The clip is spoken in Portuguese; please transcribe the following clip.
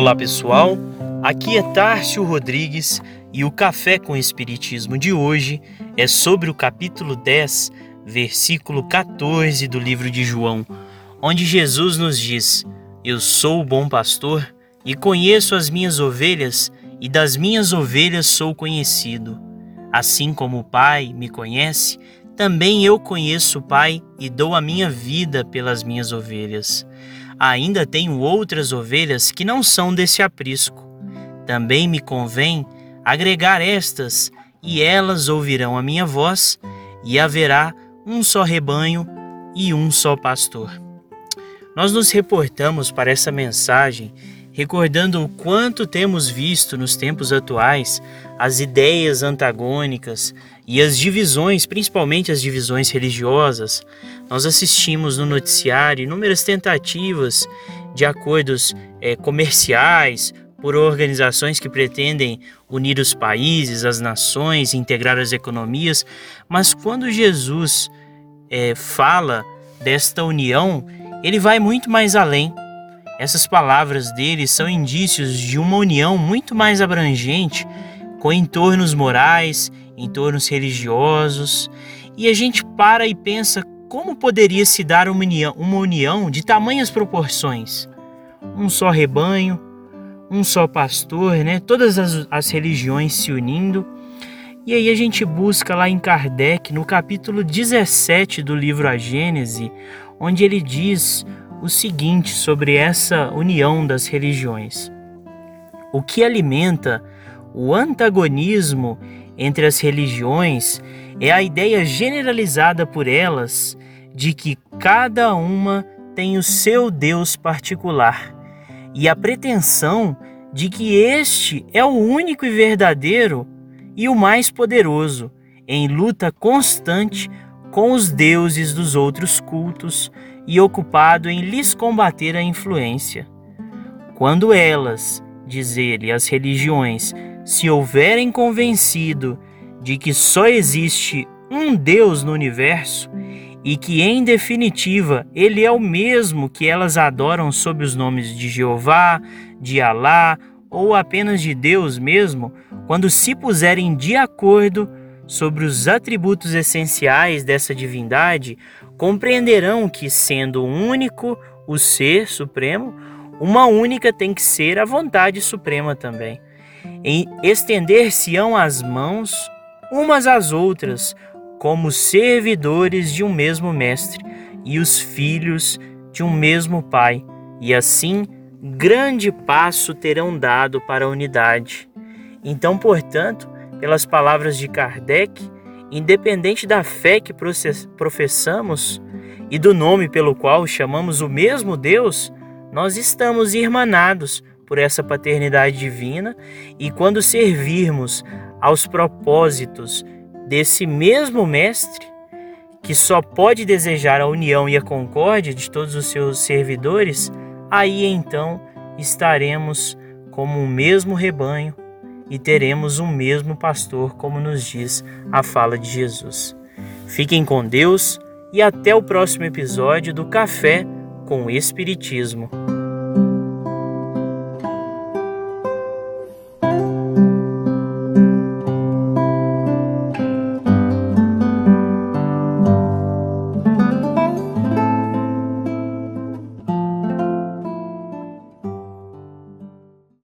Olá pessoal, aqui é Tárcio Rodrigues e o Café com Espiritismo de hoje é sobre o capítulo 10, versículo 14 do livro de João, onde Jesus nos diz: Eu sou o bom pastor e conheço as minhas ovelhas, e das minhas ovelhas sou conhecido. Assim como o Pai me conhece, também eu conheço o Pai e dou a minha vida pelas minhas ovelhas. Ainda tenho outras ovelhas que não são desse aprisco. Também me convém agregar estas, e elas ouvirão a minha voz, e haverá um só rebanho e um só pastor. Nós nos reportamos para essa mensagem recordando o quanto temos visto nos tempos atuais as ideias antagônicas e as divisões, principalmente as divisões religiosas. Nós assistimos no noticiário inúmeras tentativas de acordos é, comerciais por organizações que pretendem unir os países, as nações, integrar as economias, mas quando Jesus é, fala desta união, ele vai muito mais além essas palavras dele são indícios de uma união muito mais abrangente com entornos morais, entornos religiosos, e a gente para e pensa como poderia se dar uma união, uma união de tamanhas proporções. Um só rebanho, um só pastor, né? todas as, as religiões se unindo. E aí a gente busca lá em Kardec, no capítulo 17 do livro A Gênese, onde ele diz o seguinte sobre essa união das religiões. O que alimenta o antagonismo entre as religiões é a ideia generalizada por elas de que cada uma tem o seu Deus particular e a pretensão de que este é o único e verdadeiro e o mais poderoso, em luta constante com os deuses dos outros cultos e ocupado em lhes combater a influência. Quando elas, diz ele, as religiões, se houverem convencido de que só existe um Deus no universo e que, em definitiva, ele é o mesmo que elas adoram sob os nomes de Jeová, de Alá ou apenas de Deus mesmo, quando se puserem de acordo sobre os atributos essenciais dessa divindade, compreenderão que, sendo único o ser supremo, uma única tem que ser a vontade suprema também. Em estender-se-ão as mãos umas às outras, como servidores de um mesmo mestre e os filhos de um mesmo pai, e assim grande passo terão dado para a unidade. Então, portanto, pelas palavras de Kardec, independente da fé que professamos e do nome pelo qual chamamos o mesmo Deus, nós estamos irmanados por essa paternidade divina e quando servirmos aos propósitos desse mesmo Mestre, que só pode desejar a união e a concórdia de todos os seus servidores, aí então estaremos como um mesmo rebanho e teremos um mesmo pastor, como nos diz a fala de Jesus. Fiquem com Deus e até o próximo episódio do Café com o Espiritismo.